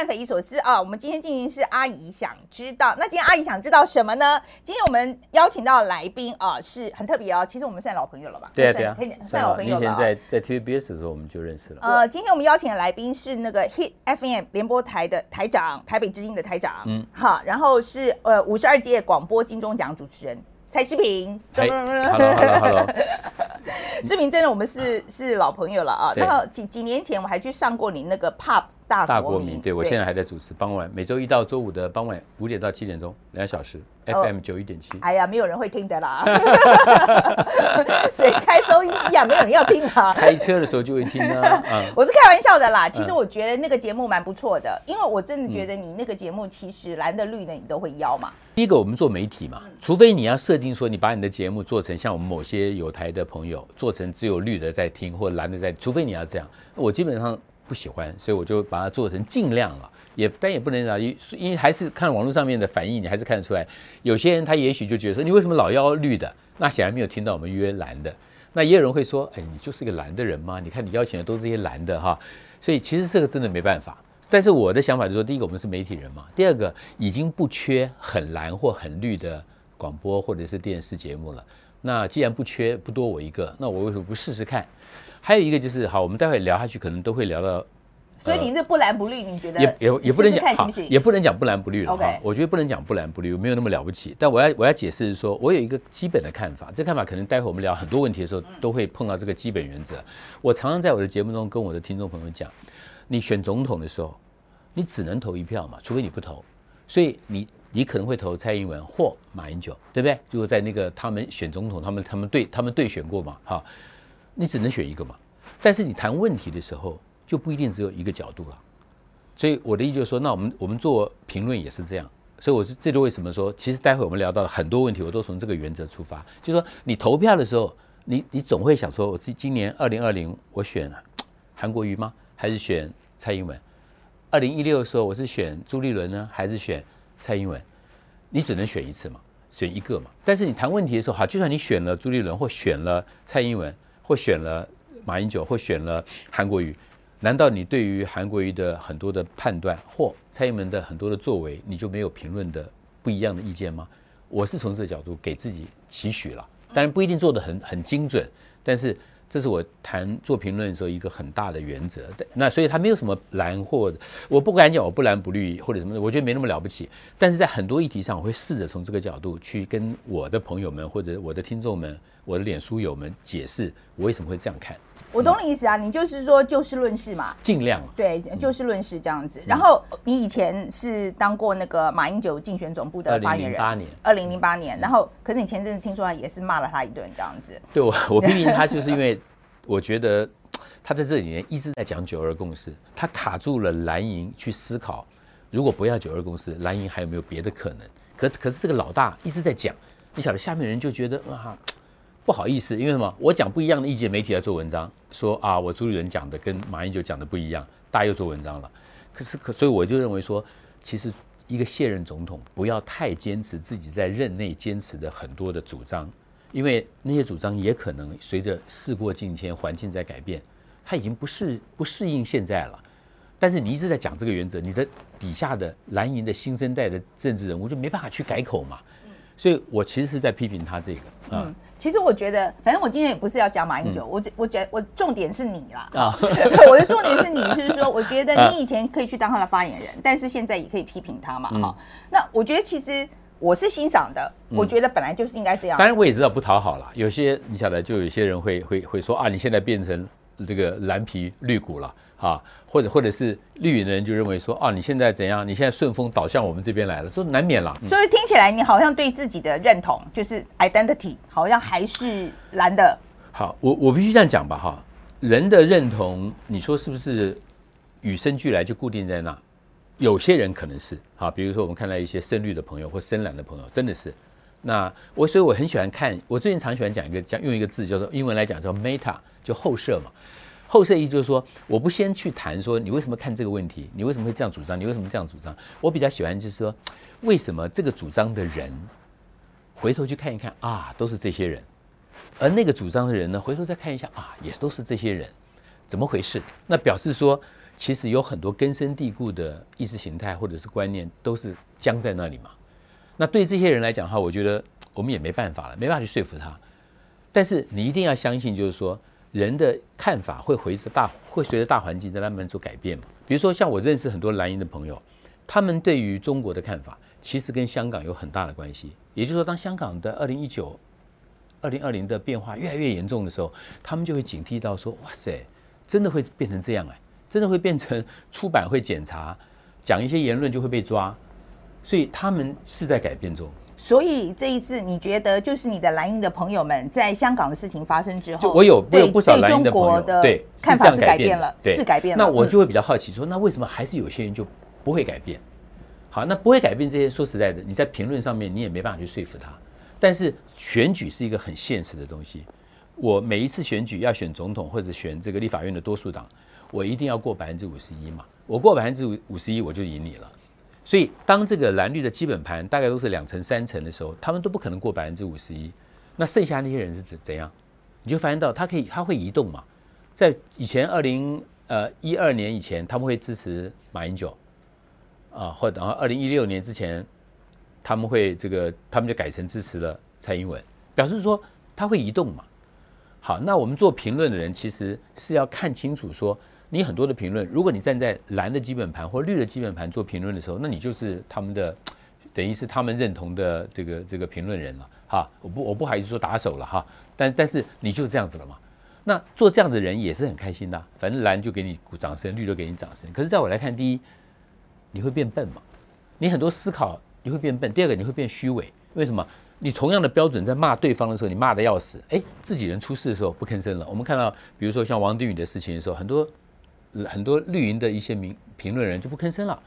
看匪夷所思啊！我们今天进行是阿姨想知道，那今天阿姨想知道什么呢？今天我们邀请到的来宾啊，是很特别哦。其实我们算老朋友了吧？对啊，对啊，可以算老朋友了。以前在在 TVBS 的时候我们就认识了。呃，今天我们邀请的来宾是那个 Hit FM 联播台的台长，台北之音的台长。嗯，好，然后是呃五十二届广播金钟奖主持人蔡志平。Hello，Hello，Hello。志平，真的我们是是老朋友了啊。然后几几年前我还去上过你那个 Pop。大国民，对我现在还在主持，傍晚每周一到周五的傍晚五点到七点钟，两小时，FM 九一点七。哎呀，没有人会听的啦，谁开收音机啊？没有人要听啊。开车的时候就会听啊。我是开玩笑的啦，其实我觉得那个节目蛮不错的，因为我真的觉得你那个节目其实蓝的绿的你都会邀嘛。第一个，我们做媒体嘛，除非你要设定说你把你的节目做成像我们某些有台的朋友做成只有绿的在听或蓝的在，除非你要这样，我基本上。不喜欢，所以我就把它做成尽量了，也但也不能讲，因因为还是看网络上面的反应，你还是看得出来，有些人他也许就觉得说，你为什么老要绿的？那显然没有听到我们约蓝的。那也有人会说，哎，你就是个蓝的人吗？你看你邀请的都是些蓝的哈，所以其实这个真的没办法。但是我的想法就是说，第一个我们是媒体人嘛，第二个已经不缺很蓝或很绿的广播或者是电视节目了。那既然不缺，不多我一个，那我为什么不试试看？还有一个就是好，我们待会聊下去，可能都会聊到。所以你这不蓝不绿，你觉得也也也不能讲好，也不能讲不蓝不绿了哈。我觉得不能讲不蓝不绿，没有那么了不起。但我要我要解释是说，我有一个基本的看法，这看法可能待会我们聊很多问题的时候都会碰到这个基本原则。我常常在我的节目中跟我的听众朋友讲，你选总统的时候，你只能投一票嘛，除非你不投。所以你你可能会投蔡英文或马英九，对不对？如果在那个他们选总统，他们他们对他们对选过嘛，哈。你只能选一个嘛，但是你谈问题的时候就不一定只有一个角度了，所以我的意思就是说，那我们我们做评论也是这样，所以我是这就为什么说，其实待会我们聊到了很多问题，我都从这个原则出发，就是说你投票的时候，你你总会想说，我今今年二零二零我选韩国瑜吗？还是选蔡英文？二零一六的时候我是选朱立伦呢，还是选蔡英文？你只能选一次嘛，选一个嘛。但是你谈问题的时候，哈，就算你选了朱立伦或选了蔡英文。或选了马英九，或选了韩国瑜，难道你对于韩国瑜的很多的判断，或蔡英文的很多的作为，你就没有评论的不一样的意见吗？我是从这个角度给自己期许了，当然不一定做的很很精准，但是。这是我谈做评论的时候一个很大的原则，那所以他没有什么蓝或我不敢讲我不蓝不绿或者什么的，我觉得没那么了不起。但是在很多议题上，我会试着从这个角度去跟我的朋友们或者我的听众们、我的脸书友们解释我为什么会这样看。我懂你意思啊，你就是说就事论事嘛，尽量对就事论事这样子。然后你以前是当过那个马英九竞选总部的发言人，二零零八年，二零零八年。然后可是你前阵子听说他也是骂了他一顿这样子。对我我批评他就是因 为我觉得他在这几年一直在讲九二共识，他卡住了蓝营去思考，如果不要九二共识，蓝营还有没有别的可能？可可是这个老大一直在讲，你晓得下面人就觉得啊。不好意思，因为什么？我讲不一样的意见，媒体在做文章，说啊，我朱立伦讲的跟马英九讲的不一样，大家又做文章了。可是，可所以我就认为说，其实一个现任总统不要太坚持自己在任内坚持的很多的主张，因为那些主张也可能随着事过境迁，环境在改变，他已经不适不适应现在了。但是你一直在讲这个原则，你的底下的蓝营的新生代的政治人物就没办法去改口嘛。所以我其实是在批评他这个。嗯，其实我觉得，反正我今天也不是要讲马英九，我我觉我重点是你啦。啊，我的重点是你，就是说，我觉得你以前可以去当他的发言人，但是现在也可以批评他嘛。哈，那我觉得其实我是欣赏的，我觉得本来就是应该这样。当然我也知道不讨好了，有些你晓得，就有些人会会会说啊，你现在变成这个蓝皮绿骨了。啊，或者或者是绿营的人就认为说，啊，你现在怎样？你现在顺风倒向我们这边来了，这难免了。所以听起来你好像对自己的认同，就是 identity，好像还是蓝的。好，我我必须这样讲吧，哈，人的认同，你说是不是与生俱来就固定在那？有些人可能是，好，比如说我们看到一些深绿的朋友或深蓝的朋友，真的是。那我所以我很喜欢看，我最近常喜欢讲一个讲用一个字叫做英文来讲叫 meta，就后设嘛。后设意就是说，我不先去谈说你为什么看这个问题，你为什么会这样主张，你为什么这样主张？我比较喜欢就是说，为什么这个主张的人回头去看一看啊，都是这些人，而那个主张的人呢，回头再看一下啊，也都是这些人，怎么回事？那表示说，其实有很多根深蒂固的意识形态或者是观念都是僵在那里嘛。那对这些人来讲的话，我觉得我们也没办法了，没办法去说服他。但是你一定要相信，就是说人的看法会随着大会随着大环境在慢慢做改变嘛。比如说像我认识很多蓝营的朋友，他们对于中国的看法其实跟香港有很大的关系。也就是说，当香港的二零一九、二零二零的变化越来越严重的时候，他们就会警惕到说：哇塞，真的会变成这样哎。真的会变成出版会检查，讲一些言论就会被抓，所以他们是在改变中。所以这一次，你觉得就是你的蓝营的朋友们在香港的事情发生之后，我有我有不少蓝营的看法是改变了，是改变了。那我就会比较好奇，说那为什么还是有些人就不会改变？好，那不会改变这些，说实在的，你在评论上面你也没办法去说服他。但是选举是一个很现实的东西，我每一次选举要选总统或者选这个立法院的多数党。我一定要过百分之五十一嘛？我过百分之五五十一，我就赢你了。所以，当这个蓝绿的基本盘大概都是两成三成的时候，他们都不可能过百分之五十一。那剩下那些人是怎怎样？你就发现到，他可以，他会移动嘛？在以前二零呃一二年以前，他们会支持马英九啊，或者然后二零一六年之前，他们会这个，他们就改成支持了蔡英文，表示说他会移动嘛？好，那我们做评论的人其实是要看清楚说。你很多的评论，如果你站在蓝的基本盘或绿的基本盘做评论的时候，那你就是他们的，等于是他们认同的这个这个评论人了哈。我不我不好意思说打手了哈，但但是你就是这样子了嘛。那做这样的人也是很开心的，反正蓝就给你鼓掌声，绿就给你掌声。可是在我来看，第一，你会变笨嘛？你很多思考你会变笨。第二个，你会变虚伪。为什么？你同样的标准在骂对方的时候，你骂的要死，哎，自己人出事的时候不吭声了。我们看到，比如说像王定宇的事情的时候，很多。很多绿营的一些评评论人就不吭声了，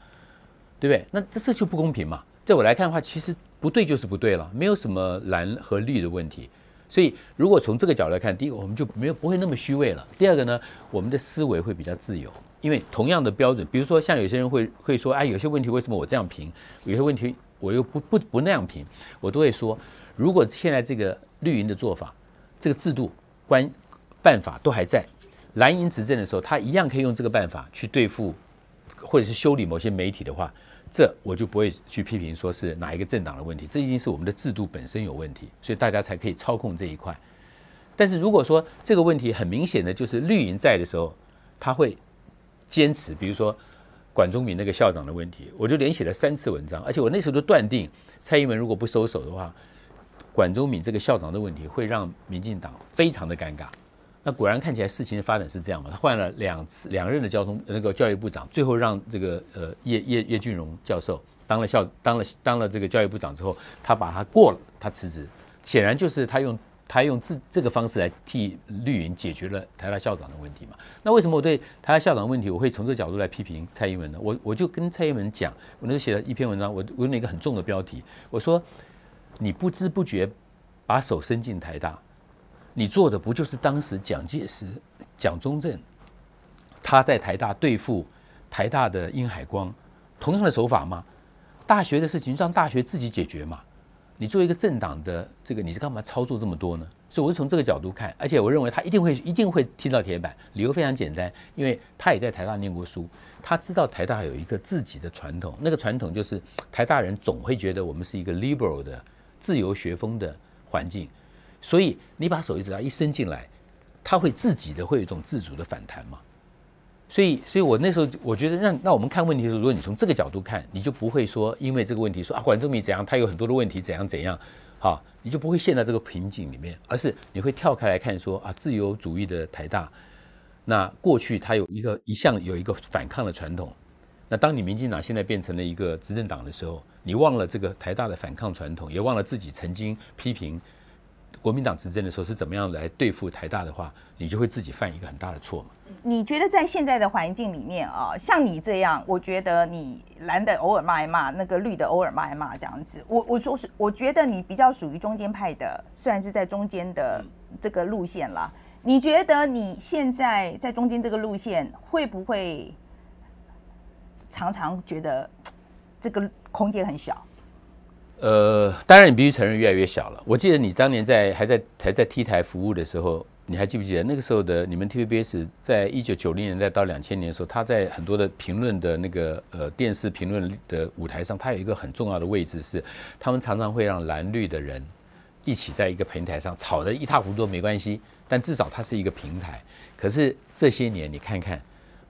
对不对？那这这就不公平嘛？在我来看的话，其实不对就是不对了，没有什么蓝和绿的问题。所以如果从这个角度来看，第一个我们就没有不会那么虚伪了。第二个呢，我们的思维会比较自由，因为同样的标准，比如说像有些人会会说，哎，有些问题为什么我这样评？有些问题我又不不不那样评，我都会说，如果现在这个绿营的做法，这个制度、关办法都还在。蓝营执政的时候，他一样可以用这个办法去对付，或者是修理某些媒体的话，这我就不会去批评说是哪一个政党的问题，这一定是我们的制度本身有问题，所以大家才可以操控这一块。但是如果说这个问题很明显的就是绿营在的时候，他会坚持，比如说管中敏那个校长的问题，我就连写了三次文章，而且我那时候都断定蔡英文如果不收手的话，管中敏这个校长的问题会让民进党非常的尴尬。那果然看起来事情的发展是这样嘛？他换了两次两任的交通那个教育部长，最后让这个呃叶叶叶俊荣教授当了校当了当了这个教育部长之后，他把他过了，他辞职，显然就是他用他用这这个方式来替绿营解决了台大校长的问题嘛？那为什么我对台大校长问题我会从这个角度来批评蔡英文呢？我我就跟蔡英文讲，我那时候写了一篇文章，我我用了一个很重的标题，我说你不知不觉把手伸进台大。你做的不就是当时蒋介石、蒋中正他在台大对付台大的殷海光同样的手法吗？大学的事情让大学自己解决嘛？你作为一个政党的这个，你是干嘛操作这么多呢？所以我是从这个角度看，而且我认为他一定会一定会踢到铁板。理由非常简单，因为他也在台大念过书，他知道台大有一个自己的传统，那个传统就是台大人总会觉得我们是一个 liberal 的自由学风的环境。所以你把手一只要一伸进来，它会自己的会有一种自主的反弹嘛？所以，所以我那时候我觉得，那那我们看问题的时候，如果你从这个角度看，你就不会说因为这个问题说啊，管仲明怎样，他有很多的问题怎样怎样，好，你就不会陷在这个瓶颈里面，而是你会跳开来看说啊，自由主义的台大，那过去它有一个一向有一个反抗的传统，那当你民进党现在变成了一个执政党的时候，你忘了这个台大的反抗传统，也忘了自己曾经批评。国民党执政的时候是怎么样来对付台大的话，你就会自己犯一个很大的错嘛？你觉得在现在的环境里面啊，像你这样，我觉得你蓝的偶尔骂一骂，那个绿的偶尔骂一骂这样子，我我说是，我觉得你比较属于中间派的，虽然是在中间的这个路线啦。你觉得你现在在中间这个路线，会不会常常觉得这个空间很小？呃，当然你必须承认越来越小了。我记得你当年在还在还在 T 台服务的时候，你还记不记得那个时候的你们 TVBS 在一九九零年代到两千年的时候，他在很多的评论的那个呃电视评论的舞台上，他有一个很重要的位置是，他们常常会让蓝绿的人一起在一个平台上吵得一塌糊涂没关系，但至少它是一个平台。可是这些年你看看，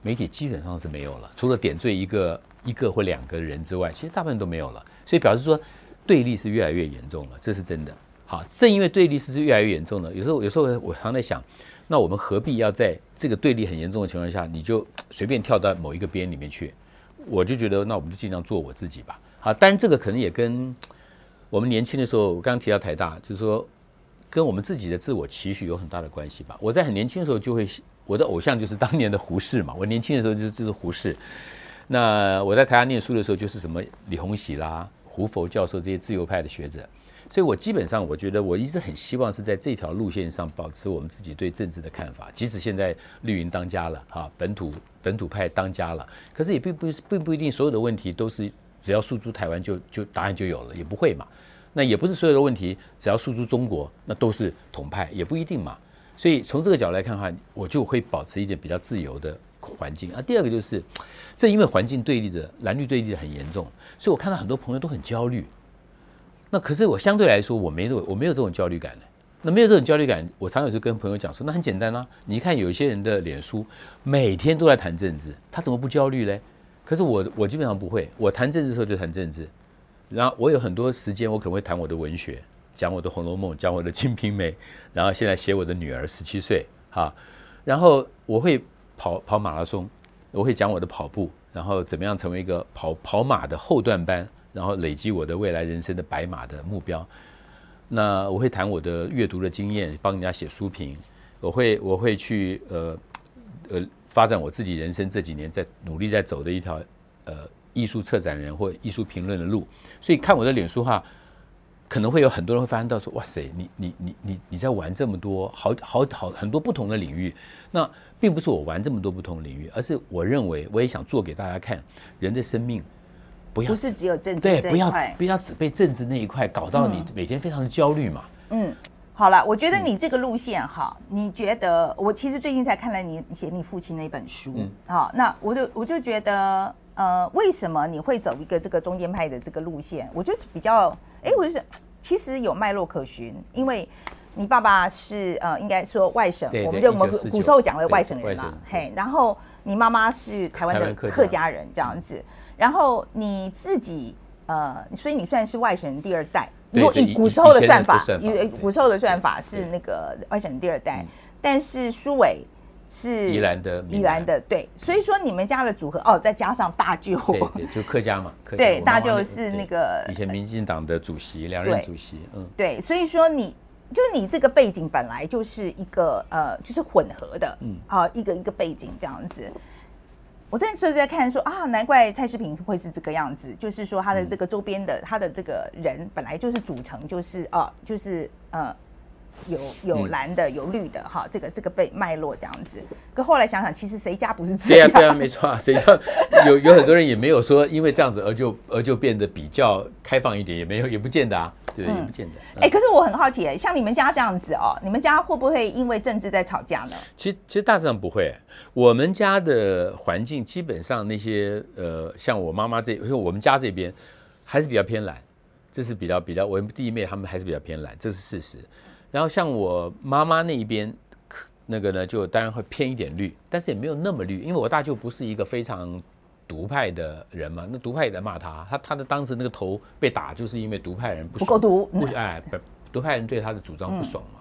媒体基本上是没有了，除了点缀一个一个或两个人之外，其实大部分都没有了。所以表示说对立是越来越严重了，这是真的。好，正因为对立是越来越严重了，有时候有时候我常在想，那我们何必要在这个对立很严重的情况下，你就随便跳到某一个边里面去？我就觉得，那我们就尽量做我自己吧。好，当然这个可能也跟我们年轻的时候，我刚刚提到台大，就是说跟我们自己的自我期许有很大的关系吧。我在很年轻的时候就会，我的偶像就是当年的胡适嘛。我年轻的时候就就是胡适。那我在台大念书的时候，就是什么李鸿禧啦、胡佛教授这些自由派的学者。所以，我基本上我觉得，我一直很希望是在这条路线上保持我们自己对政治的看法。即使现在绿营当家了，哈，本土本土派当家了，可是也并不并不一定所有的问题都是只要诉诸台湾就就答案就有了，也不会嘛。那也不是所有的问题只要诉诸中国那都是统派，也不一定嘛。所以从这个角度来看的话，我就会保持一点比较自由的环境。啊，第二个就是，正因为环境对立的蓝绿对立的很严重，所以我看到很多朋友都很焦虑。那可是我相对来说我没有我没有这种焦虑感的。那没有这种焦虑感，我常有就跟朋友讲说，那很简单啊，你看有一些人的脸书每天都在谈政治，他怎么不焦虑嘞？可是我我基本上不会，我谈政治的时候就谈政治，然后我有很多时间我可能会谈我的文学，讲我的《红楼梦》，讲我的《金瓶梅》，然后现在写我的女儿十七岁哈，然后我会跑跑马拉松，我会讲我的跑步，然后怎么样成为一个跑跑马的后段班。然后累积我的未来人生的白马的目标，那我会谈我的阅读的经验，帮人家写书评。我会我会去呃呃发展我自己人生这几年在努力在走的一条呃艺术策展人或艺术评论的路。所以看我的脸书哈，可能会有很多人会发现到说，哇塞，你你你你你在玩这么多好好好很多不同的领域。那并不是我玩这么多不同领域，而是我认为我也想做给大家看人的生命。不要不是只有政治对，不要不要只被政治那一块搞到你每天非常的焦虑嘛。嗯，好了，我觉得你这个路线哈，你觉得我其实最近才看了你写你父亲那本书，好，那我就我就觉得呃，为什么你会走一个这个中间派的这个路线？我就比较哎，我就想其实有脉络可循，因为你爸爸是呃，应该说外省，我们就我们古时候讲的外省人嘛，嘿，然后你妈妈是台湾的客家人这样子。然后你自己呃，所以你算是外省人第二代。如果以古时候的算法，以古时候的算法是那个外省人第二代。但是苏伟是宜兰的，宜兰的对。所以说你们家的组合哦，再加上大舅，对，就客家嘛。对，大舅是那个以前民进党的主席，两任主席。嗯，对。所以说你就是你这个背景本来就是一个呃，就是混合的，嗯，好，一个一个背景这样子。我在时候在看说啊，难怪蔡世平会是这个样子，就是说他的这个周边的他的这个人本来就是组成，就是啊，就是呃，有有蓝的有绿的哈，这个这个被脉络这样子。可后来想想，其实谁家不是这样？对啊，对啊，没错啊，谁家有有很多人也没有说因为这样子而就而就变得比较开放一点，也没有也不见得啊。对，也不见得。哎，可是我很好奇，像你们家这样子哦，你们家会不会因为政治在吵架呢？其实，其实大致上不会。我们家的环境基本上那些呃，像我妈妈这，因为我们家这边还是比较偏蓝，这是比较比较我弟妹他们还是比较偏蓝，这是事实。然后像我妈妈那一边，那个呢，就当然会偏一点绿，但是也没有那么绿，因为我大舅不是一个非常。独派的人嘛，那独派也在骂他，他他的当时那个头被打，就是因为独派人不不够独，不哎，独派人对他的主张不爽嘛，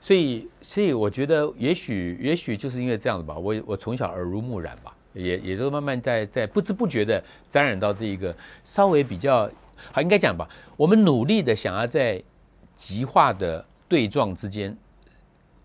所以所以我觉得也许也许就是因为这样子吧，我我从小耳濡目染吧，也也就慢慢在在不知不觉的沾染到这一个稍微比较好应该讲吧，我们努力的想要在极化的对撞之间。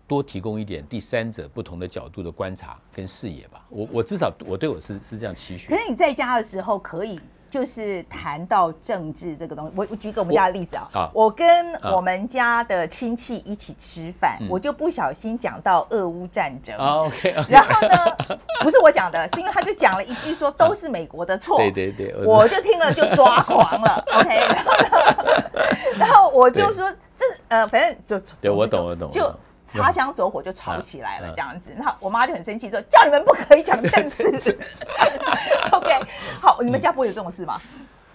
多提供一点第三者不同的角度的观察跟视野吧。我我至少我对我是是这样期许。可是你在家的时候可以就是谈到政治这个东西。我我举个我们家的例子啊，我跟我们家的亲戚一起吃饭，我就不小心讲到俄乌战争。OK。然后呢，不是我讲的，是因为他就讲了一句说都是美国的错。对对对。我就听了就抓狂了。OK。然后呢，然后我就说这呃，反正就对我懂我懂。就擦枪走火就吵起来了，这样子。那我妈就很生气，说叫你们不可以讲政治。OK，好，你们家不会有这种事吗？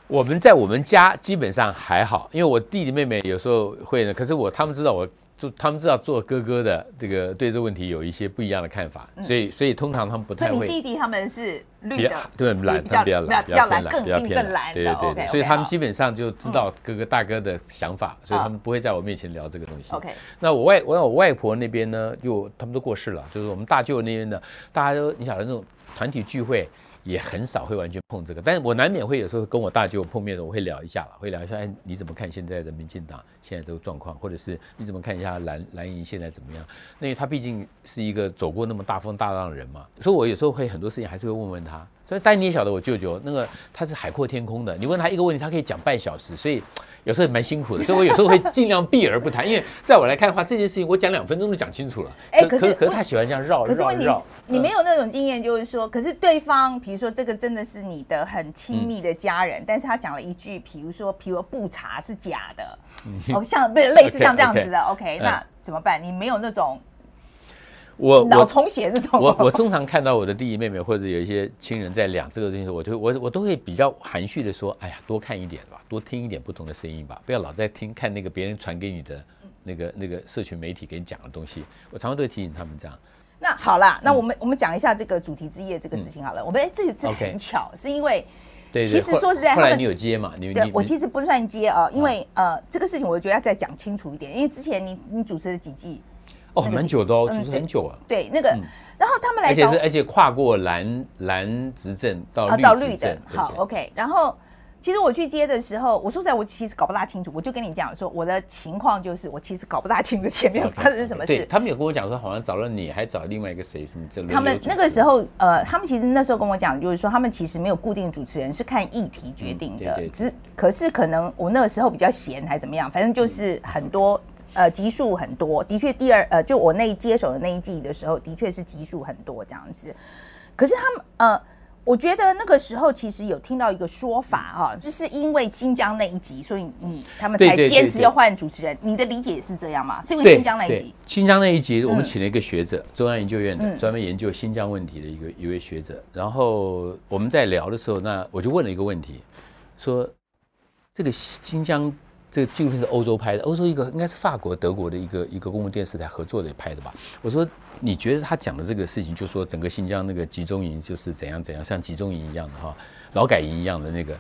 我们在我们家基本上还好，因为我弟弟妹妹有时候会呢，可是我他们知道我。就他们知道做哥哥的这个对这个问题有一些不一样的看法，所以所以通常他们不太会。弟弟他们是绿的，对蓝，他们比较蓝，比较蓝，更更蓝。对对对，所以他们基本上就知道哥哥大哥的想法，所以他们不会在我面前聊这个东西。OK，那我外我我外婆那边呢，就他们都过世了，就是我们大舅那边的，大家都你晓得那种团体聚会。也很少会完全碰这个，但是我难免会有时候跟我大舅碰面的，我会聊一下了，会聊一下，哎，你怎么看现在的民进党现在这个状况，或者是你怎么看一下蓝蓝营现在怎么样？因为他毕竟是一个走过那么大风大浪的人嘛，所以我有时候会很多事情还是会问问他。所以，但你也晓得我舅舅那个他是海阔天空的，你问他一个问题，他可以讲半小时，所以。有时候蛮辛苦的，所以我有时候会尽量避而不谈，因为在我来看的话，这件事情我讲两分钟就讲清楚了。哎，可是可是他喜欢这样绕绕绕。你没有那种经验，就是说，可是对方，比如说这个真的是你的很亲密的家人，但是他讲了一句，比如说，比如不查是假的，哦，像不类似像这样子的，OK，那怎么办？你没有那种。我脑充血这种，我我通常看到我的弟弟妹妹或者有一些亲人在讲这个东西，我就我我都会比较含蓄的说，哎呀，多看一点吧，多听一点不同的声音吧，不要老在听看那个别人传给你的那个那个社群媒体给你讲的东西。我常常都会提醒他们这样。那好啦，那我们我们讲一下这个主题之夜这个事情好了。我们哎，这个这很巧，是因为对，其实说实在，后来你有接嘛？你对我其实不算接啊，因为呃，这个事情我觉得要再讲清楚一点，因为之前你你主持了几季。哦，蛮久的哦，就是很久啊。对，那个，然后他们来，而且是而且跨过蓝蓝执政到绿到绿的。好，OK。然后其实我去接的时候，我说实在，我其实搞不大清楚。我就跟你讲说，我的情况就是，我其实搞不大清楚前面发生是什么事。他们有跟我讲说，好像找了你，还找另外一个谁什么这。他们那个时候，呃，他们其实那时候跟我讲，就是说他们其实没有固定主持人，是看议题决定的。只可是可能我那个时候比较闲，还怎么样，反正就是很多。呃，集数很多，的确，第二呃，就我那接手的那一季的时候，的确是集数很多这样子。可是他们呃，我觉得那个时候其实有听到一个说法哈，就是因为新疆那一集，所以你他们才坚持要换主持人。你的理解是这样吗？是因为新疆那一集？新疆那一集，我们请了一个学者，中央研究院的，专门研究新疆问题的一个一位学者。然后我们在聊的时候，那我就问了一个问题，说这个新疆。这个纪录片是欧洲拍的，欧洲一个应该是法国、德国的一个一个公共电视台合作的拍的吧？我说，你觉得他讲的这个事情，就说整个新疆那个集中营就是怎样怎样，像集中营一样的哈，劳改营一样的那个，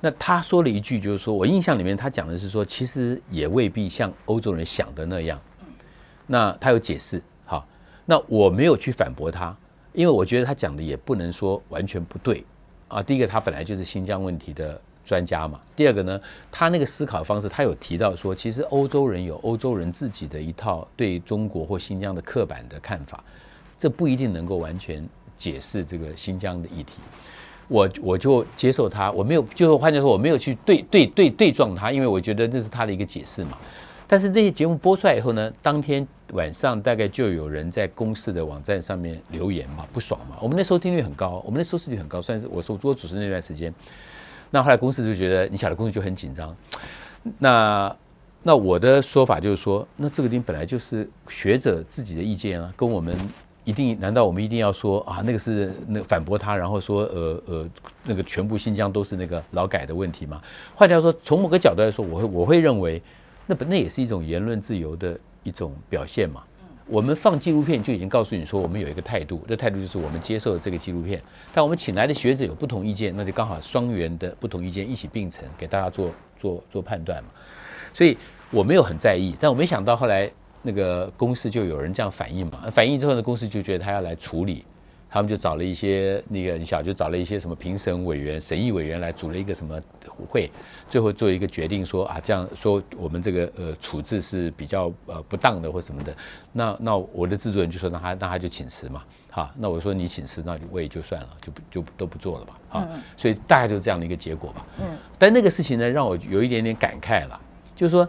那他说了一句，就是说我印象里面他讲的是说，其实也未必像欧洲人想的那样。那他有解释，哈，那我没有去反驳他，因为我觉得他讲的也不能说完全不对啊。第一个，他本来就是新疆问题的。专家嘛，第二个呢，他那个思考方式，他有提到说，其实欧洲人有欧洲人自己的一套对中国或新疆的刻板的看法，这不一定能够完全解释这个新疆的议题。我我就接受他，我没有，就是换句话说，我没有去对对对对撞他，因为我觉得这是他的一个解释嘛。但是这些节目播出来以后呢，当天晚上大概就有人在公司的网站上面留言嘛，不爽嘛。我们的收听率很高，我们的收视率很高，算是我说我主持那段时间。那后来公司就觉得，你晓得公司就很紧张。那那我的说法就是说，那这个地方本来就是学者自己的意见啊，跟我们一定难道我们一定要说啊？那个是那反驳他，然后说呃呃，那个全部新疆都是那个劳改的问题吗？换句话说，从某个角度来说，我会我会认为，那本那也是一种言论自由的一种表现嘛。我们放纪录片就已经告诉你说，我们有一个态度，这态度就是我们接受这个纪录片。但我们请来的学者有不同意见，那就刚好双元的不同意见一起并成，给大家做做做判断嘛。所以我没有很在意，但我没想到后来那个公司就有人这样反应嘛。反应之后呢，公司就觉得他要来处理。他们就找了一些那个你晓就找了一些什么评审委员、审议委员来组了一个什么会，最后做一个决定说啊，这样说我们这个呃处置是比较呃不当的或什么的。那那我的制作人就说那他那他就请辞嘛，哈，那我说你请辞，那我也就算了，就不就都不做了吧，啊，所以大概就是这样的一个结果吧。嗯，但那个事情呢，让我有一点点感慨了，就是说，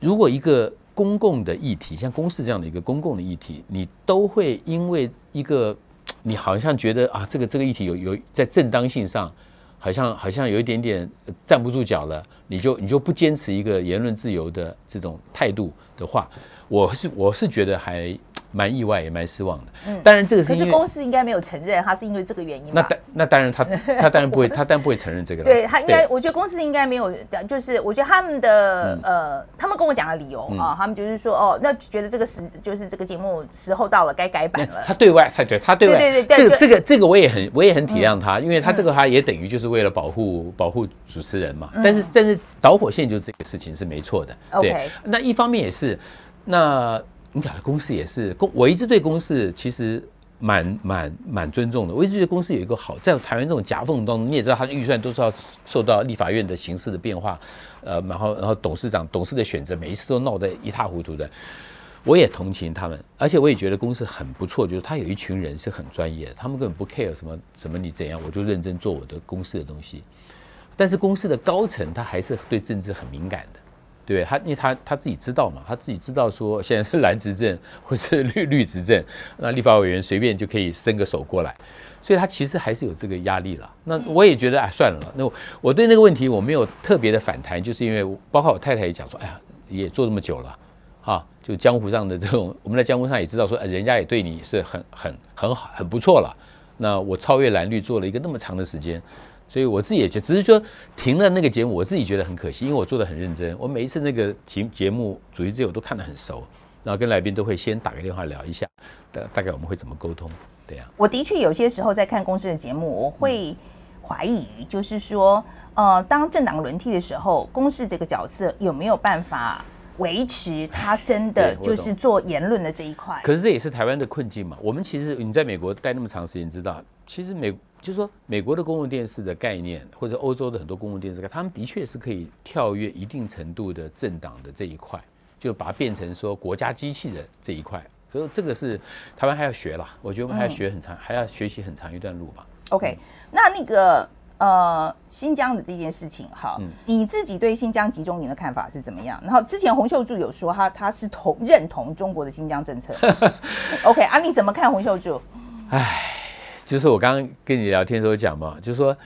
如果一个。公共的议题，像公司这样的一个公共的议题，你都会因为一个，你好像觉得啊，这个这个议题有有在正当性上，好像好像有一点点站不住脚了，你就你就不坚持一个言论自由的这种态度的话，我是我是觉得还。蛮意外，也蛮失望的。嗯，当然这个是可是公司应该没有承认，他是因为这个原因。那当那当然他他当然不会，他当然不会承认这个。对他应该，我觉得公司应该没有，就是我觉得他们的呃，他们跟我讲的理由啊，他们就是说哦，那觉得这个时就是这个节目时候到了，该改版了。他对外，他对他对外，对对对，这个这个这个我也很我也很体谅他，因为他这个他也等于就是为了保护保护主持人嘛。但是但是导火线就是这个事情是没错的。OK，那一方面也是那。你讲的公司也是公，我一直对公司其实蛮蛮蛮尊重的。我一直觉得公司有一个好，在台湾这种夹缝当中，你也知道，它的预算都是要受到立法院的形式的变化，呃，然后然后董事长董事的选择，每一次都闹得一塌糊涂的。我也同情他们，而且我也觉得公司很不错，就是他有一群人是很专业的，他们根本不 care 什么什么你怎样，我就认真做我的公司的东西。但是公司的高层他还是对政治很敏感的。对他，因为他他自己知道嘛，他自己知道说现在是蓝执政或是绿绿执政，那立法委员随便就可以伸个手过来，所以他其实还是有这个压力了。那我也觉得，哎，算了，那我对那个问题我没有特别的反弹，就是因为包括我太太也讲说，哎呀，也做这么久了，哈，就江湖上的这种，我们在江湖上也知道说，人家也对你是很很很好很不错了。那我超越蓝绿做了一个那么长的时间。所以我自己也觉得，只是说停了那个节目，我自己觉得很可惜，因为我做的很认真。我每一次那个节节目主题之友都看得很熟，然后跟来宾都会先打个电话聊一下，大大概我们会怎么沟通，对呀。我的确有些时候在看公司的节目，我会怀疑，就是说，呃，当政党轮替的时候，公司这个角色有没有办法维持他真的就是做言论的这一块？可是这也是台湾的困境嘛。我们其实你在美国待那么长时间，知道其实美。就是说，美国的公共电视的概念，或者欧洲的很多公共电视，他们的确是可以跳跃一定程度的政党的这一块，就把它变成说国家机器的这一块。所以这个是台湾还要学啦，我觉得我们还要学很长，还要学习很长一段路吧。OK，那那个呃新疆的这件事情，哈，你自己对新疆集中营的看法是怎么样？然后之前洪秀柱有说他他是同认同中国的新疆政策。OK，啊，你怎么看洪秀柱？唉。就是我刚刚跟你聊天的时候讲嘛，就是说，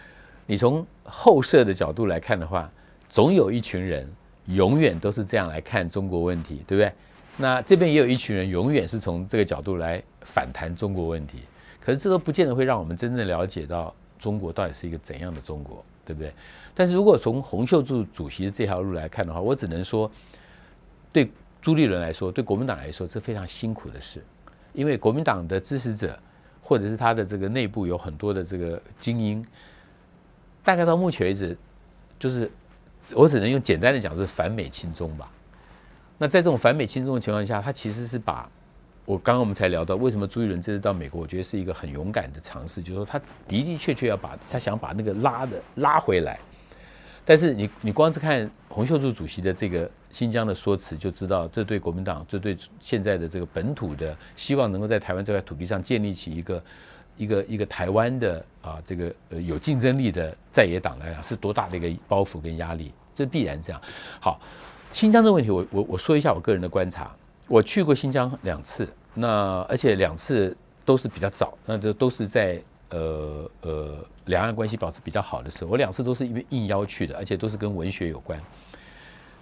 你从后设的角度来看的话，总有一群人永远都是这样来看中国问题，对不对？那这边也有一群人永远是从这个角度来反弹中国问题，可是这都不见得会让我们真正了解到中国到底是一个怎样的中国，对不对？但是如果从洪秀柱主席的这条路来看的话，我只能说，对朱立伦来说，对国民党来说，这非常辛苦的事，因为国民党的支持者。或者是他的这个内部有很多的这个精英，大概到目前为止，就是我只能用简单的讲，是反美亲中吧。那在这种反美亲中的情况下，他其实是把我刚刚我们才聊到，为什么朱一伦这次到美国，我觉得是一个很勇敢的尝试，就是说他的的确确要把他想把那个拉的拉回来。但是你你光是看洪秀柱主席的这个新疆的说辞，就知道这对国民党，这对现在的这个本土的希望能够在台湾这块土地上建立起一个一个一个台湾的啊这个呃有竞争力的在野党来讲，是多大的一个包袱跟压力？这必然这样。好，新疆这个问题，我我我说一下我个人的观察。我去过新疆两次，那而且两次都是比较早，那这都是在。呃呃，两岸关系保持比较好的时候，我两次都是因为应邀去的，而且都是跟文学有关。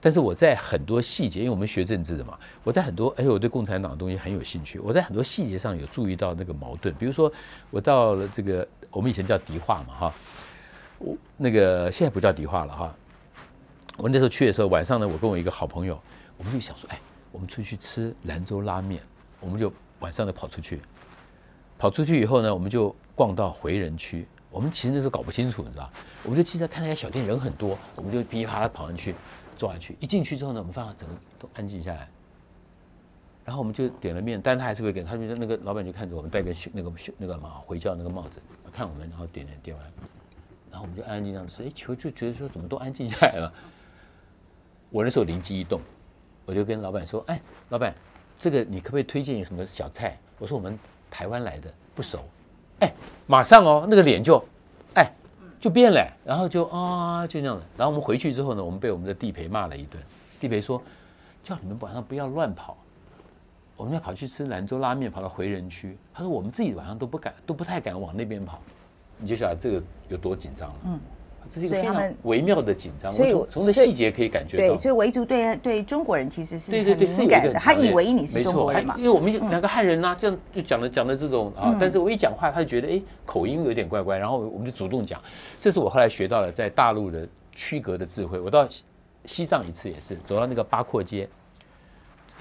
但是我在很多细节，因为我们学政治的嘛，我在很多，而且我对共产党的东西很有兴趣。我在很多细节上有注意到那个矛盾，比如说我到了这个，我们以前叫迪化嘛，哈，我那个现在不叫迪化了哈。我那时候去的时候，晚上呢，我跟我一个好朋友，我们就想说，哎，我们出去吃兰州拉面，我们就晚上就跑出去，跑出去以后呢，我们就。逛到回人区，我们其实那时候搞不清楚，你知道？我们就记得看那些小店人很多，我们就噼里啪啦跑上去，坐下去。一进去之后呢，我们发现整个都安静下来。然后我们就点了面，但是他还是会给他就那个老板就看着我们戴个那个那个嘛回教那个帽子，看我们，然后点点点完，然后我们就安安静静吃。哎，球就觉得说怎么都安静下来了。我那时候灵机一动，我就跟老板说：“哎，老板，这个你可不可以推荐什么小菜？”我说：“我们台湾来的，不熟。”哎，马上哦，那个脸就，就变了，然后就啊，就那样的。然后我们回去之后呢，我们被我们的地陪骂了一顿。地陪说，叫你们晚上不要乱跑，我们要跑去吃兰州拉面，跑到回人区。他说我们自己晚上都不敢，都不太敢往那边跑。你就晓得这个有多紧张了。嗯，这是一个非常微妙的紧张，所以从这细节可以感觉到。对，所以维族对对中国人其实是对对对是感的，他以为你是中国人嘛。因为我们两个汉人呐，这样就讲了讲了这种啊，但是我一讲话，他就觉得哎口音有点怪怪，然后我们就主动讲。这是我后来学到了在大陆的区隔的智慧。我到西藏一次也是，走到那个八廓街，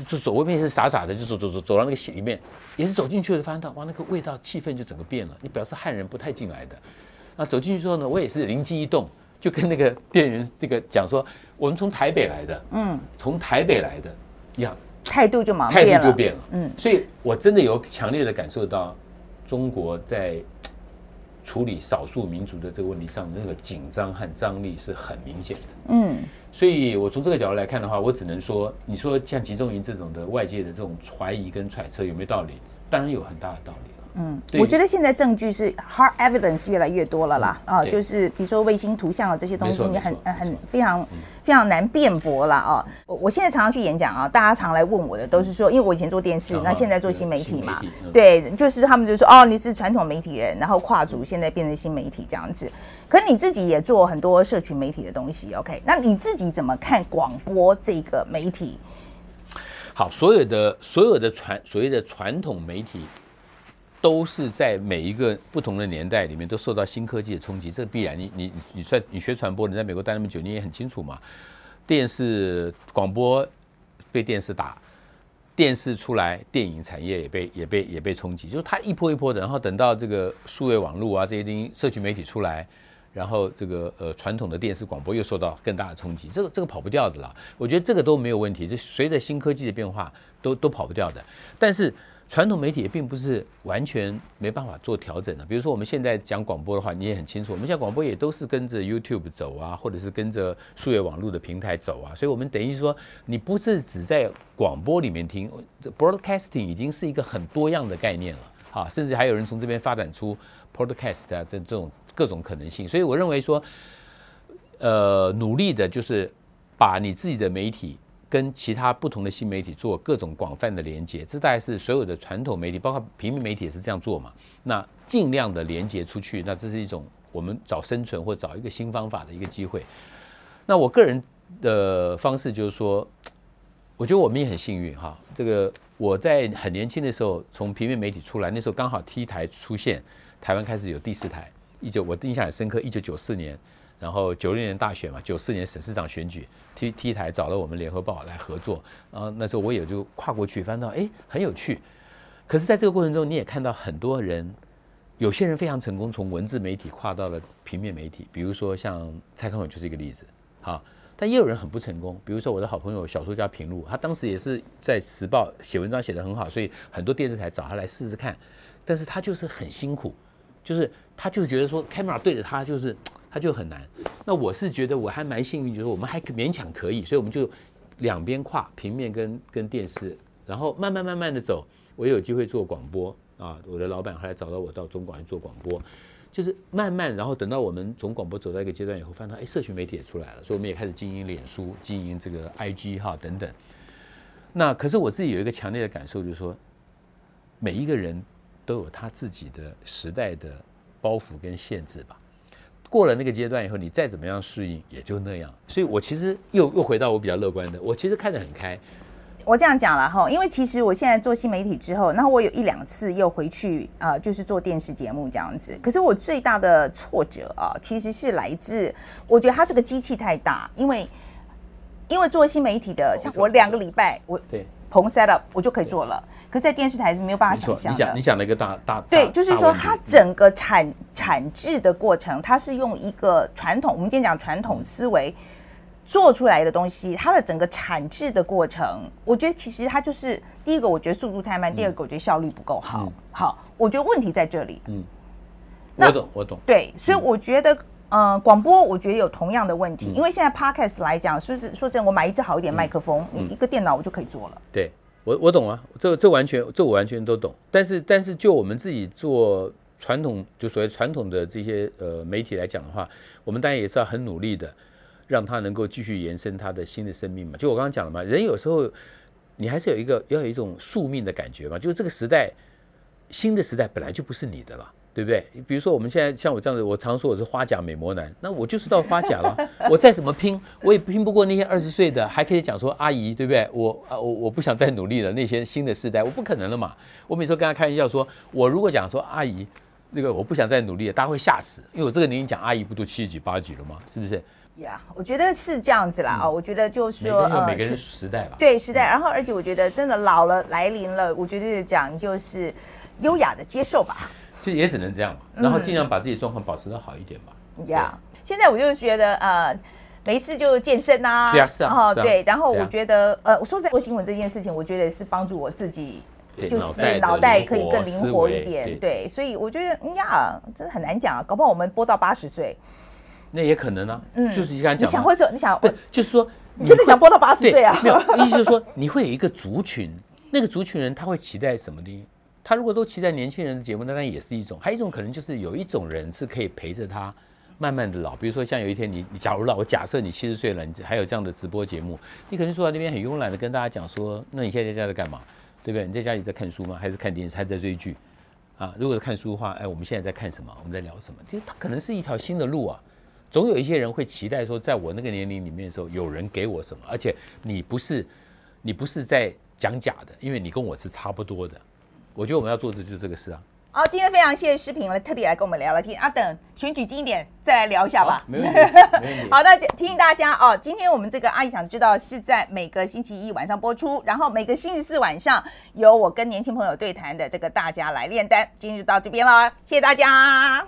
就走外面是傻傻的，就走走走走到那个里面，也是走进去就，发现到哇那个味道气氛就整个变了。你表示汉人不太进来的。那走进去之后呢，我也是灵机一动，就跟那个 店员那个讲说，我们从台北来的，嗯，从台北来的，样态度就马上态度就变了，嗯，所以我真的有强烈的感受到，中国在处理少数民族的这个问题上，那个紧张和张力是很明显的，嗯，所以我从这个角度来看的话，我只能说，你说像集中营这种的外界的这种怀疑跟揣测有没有道理？当然有很大的道理。嗯，我觉得现在证据是 hard evidence 越来越多了啦，啊，就是比如说卫星图像啊这些东西，你很很非常非常难辩驳了啊。我我现在常常去演讲啊，大家常来问我的都是说，因为我以前做电视，那现在做新媒体嘛，对，就是他们就说哦，你是传统媒体人，然后跨组现在变成新媒体这样子。可你自己也做很多社群媒体的东西，OK？那你自己怎么看广播这个媒体？好，所有的所有的传所谓的传统媒体。都是在每一个不同的年代里面都受到新科技的冲击，这必然。你你你算你学传播，你在美国待那么久，你也很清楚嘛。电视广播被电视打，电视出来，电影产业也被也被也被冲击，就是它一波一波的。然后等到这个数位网络啊这些东西，社区媒体出来，然后这个呃传统的电视广播又受到更大的冲击，这个这个跑不掉的啦。我觉得这个都没有问题，就随着新科技的变化，都都跑不掉的。但是。传统媒体也并不是完全没办法做调整的。比如说，我们现在讲广播的话，你也很清楚，我们现在广播也都是跟着 YouTube 走啊，或者是跟着数位网络的平台走啊。所以，我们等于说，你不是只在广播里面听，broadcasting 已经是一个很多样的概念了。哈，甚至还有人从这边发展出 podcast 啊，这这种各种可能性。所以，我认为说，呃，努力的就是把你自己的媒体。跟其他不同的新媒体做各种广泛的连接，这大概是所有的传统媒体，包括平面媒体也是这样做嘛？那尽量的连接出去，那这是一种我们找生存或找一个新方法的一个机会。那我个人的方式就是说，我觉得我们也很幸运哈。这个我在很年轻的时候从平面媒体出来，那时候刚好 T 台出现，台湾开始有第四台。一九我印象很深刻，一九九四年。然后九六年大选嘛，九四年省市长选举，T T 台找了我们联合报来合作，然后那时候我也就跨过去，翻到哎很有趣。可是，在这个过程中，你也看到很多人，有些人非常成功，从文字媒体跨到了平面媒体，比如说像蔡康永就是一个例子，好，但也有人很不成功，比如说我的好朋友小说家平路，他当时也是在时报写文章写得很好，所以很多电视台找他来试试看，但是他就是很辛苦，就是他就是觉得说 camera 对着他就是。他就很难。那我是觉得我还蛮幸运，就是我们还勉强可以，所以我们就两边跨平面跟跟电视，然后慢慢慢慢的走。我有机会做广播啊，我的老板后来找到我到中广去做广播，就是慢慢，然后等到我们从广播走到一个阶段以后，发现哎，社群媒体也出来了，所以我们也开始经营脸书、经营这个 IG 哈等等。那可是我自己有一个强烈的感受，就是说每一个人都有他自己的时代的包袱跟限制吧。过了那个阶段以后，你再怎么样适应，也就那样。所以我其实又又回到我比较乐观的，我其实看得很开。我这样讲了哈，因为其实我现在做新媒体之后，然后我有一两次又回去啊，就是做电视节目这样子。可是我最大的挫折啊，其实是来自我觉得它这个机器太大，因为因为做新媒体的，像我两个礼拜我对棚 set up 我就可以做了。可是在电视台是没有办法想象的。你想你讲了一个大大对，就是说它整个产产制的过程，它是用一个传统，我们今天讲传统思维做出来的东西，它的整个产制的过程，我觉得其实它就是第一个，我觉得速度太慢；第二个，我觉得效率不够好。好，我觉得问题在这里。嗯，我懂，我懂。对，所以我觉得，嗯，广播我觉得有同样的问题，因为现在 podcast 来讲，说是说真，我买一支好一点麦克风，你一个电脑我就可以做了。对。我我懂啊，这这完全这我完全都懂。但是但是就我们自己做传统就所谓传统的这些呃媒体来讲的话，我们当然也是要很努力的，让它能够继续延伸它的新的生命嘛。就我刚刚讲了嘛，人有时候你还是有一个要有一种宿命的感觉嘛。就是这个时代新的时代本来就不是你的了，对不对？比如说我们现在像我这样子，我常说我是花甲美魔男，那我就是到花甲了。我再怎么拼，我也拼不过那些二十岁的，还可以讲说阿姨，对不对？我啊，我我不想再努力了。那些新的世代，我不可能了嘛。我每次跟他开玩笑说，我如果讲说阿姨，那个我不想再努力了，大家会吓死，因为我这个年龄讲阿姨不都七十几八十几了吗？是不是？呀，我觉得是这样子啦。哦，我觉得就是说，呃，每个人时代吧。对时代，然后而且我觉得真的老了来临了，我觉得讲就是优雅的接受吧。其实也只能这样嘛，然后尽量把自己状况保持的好一点吧。呀，现在我就觉得呃，没事就健身呐。对啊，是啊。对，然后我觉得呃，我说在做新闻这件事情，我觉得是帮助我自己，就是脑袋可以更灵活一点。对，所以我觉得呀，真的很难讲啊，搞不好我们播到八十岁。那也可能啊，嗯，就是你刚讲，你想或者你想，不就是说，你真的想播到八十岁啊？没有，意思就是说，你会有一个族群，那个族群人他会期待什么的？他如果都期待年轻人的节目，那那也是一种；还有一种可能就是有一种人是可以陪着他慢慢的老，比如说像有一天你，你假如老，我假设你七十岁了，你还有这样的直播节目，你可能坐在那边很慵懒的跟大家讲说，那你现在在家在干嘛？对不对？你在家里在看书吗？还是看电视？还是在追剧？啊，如果是看书的话，哎，我们现在在看什么？我们在聊什么？其实它可能是一条新的路啊。总有一些人会期待说，在我那个年龄里面的时候，有人给我什么，而且你不是，你不是在讲假的，因为你跟我是差不多的。我觉得我们要做的就是这个事啊。好，今天非常谢谢视频了，特地来跟我们聊聊天。啊，等选举经典再来聊一下吧。没问题，没问题。好那，提醒大家哦，今天我们这个阿姨想知道是在每个星期一晚上播出，然后每个星期四晚上有我跟年轻朋友对谈的这个大家来炼丹。今天就到这边了，谢谢大家。